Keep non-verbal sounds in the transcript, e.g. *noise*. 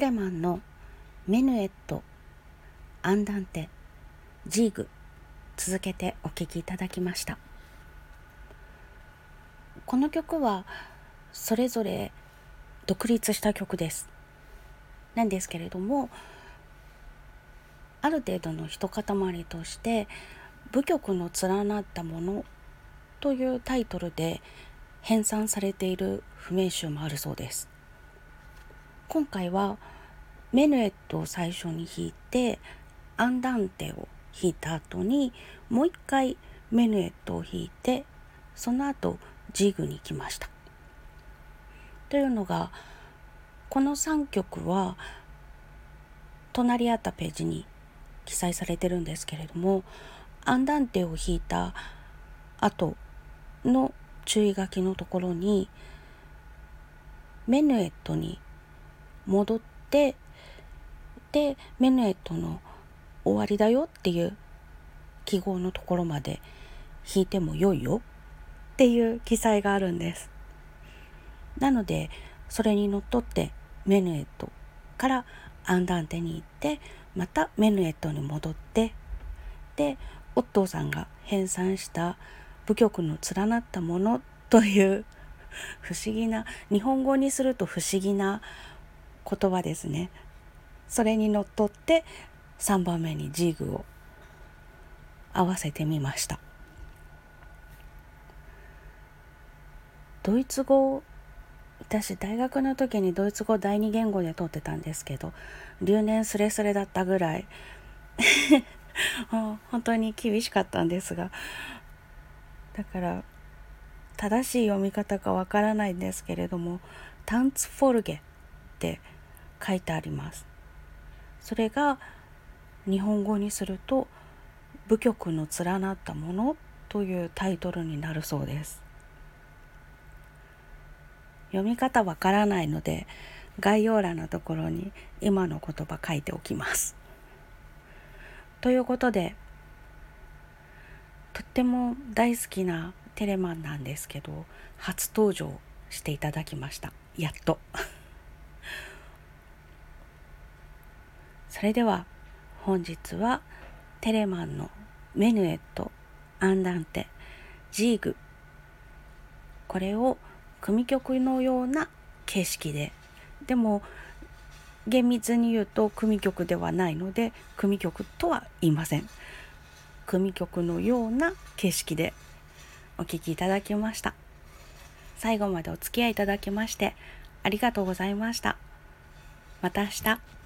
レマンのメヌエット、アンダンテ、ジーグ、続けてお聴きいただきました。この曲はそれぞれ独立した曲です。なんですけれども、ある程度の一塊として部曲の連なったものというタイトルで編纂されている譜面集もあるそうです。今回はメヌエットを最初に弾いてアンダンテを弾いた後にもう一回メヌエットを弾いてその後ジグに行きました。というのがこの3曲は隣り合ったページに記載されてるんですけれどもアンダンテを弾いた後の注意書きのところにメヌエットに戻ってでメヌエットの終わりだよっていう記号のところまで弾いてもよいよっていう記載があるんです。なのでそれにのっとってメヌエットからアンダンテに行ってまたメヌエットに戻ってでオットーさんが編纂した部曲の連なったものという不思議な日本語にすると不思議な言葉ですね。それにのっとって3番目にジーグを合わせてみました。ドイツ語私大学の時にドイツ語第二言語で取ってたんですけど留年スレスレだったぐらい *laughs* 本当に厳しかったんですがだから正しい読み方かわからないんですけれどもタンツフォルゲって書いてあります。それが日本語にすると部曲の連なったものというタイトルになるそうです。読み方わからないので概要欄のところに今の言葉書いておきます。ということでとっても大好きなテレマンなんですけど初登場していただきました。やっと。それでは本日はテレマンのメヌエットアンダンテジーグ。これを組曲のような形式ででも厳密に言うと組曲ではないので組曲とは言いません。組曲のような形式でお聴きいただきました。最後までお付き合いいただきましてありがとうございました。また明日。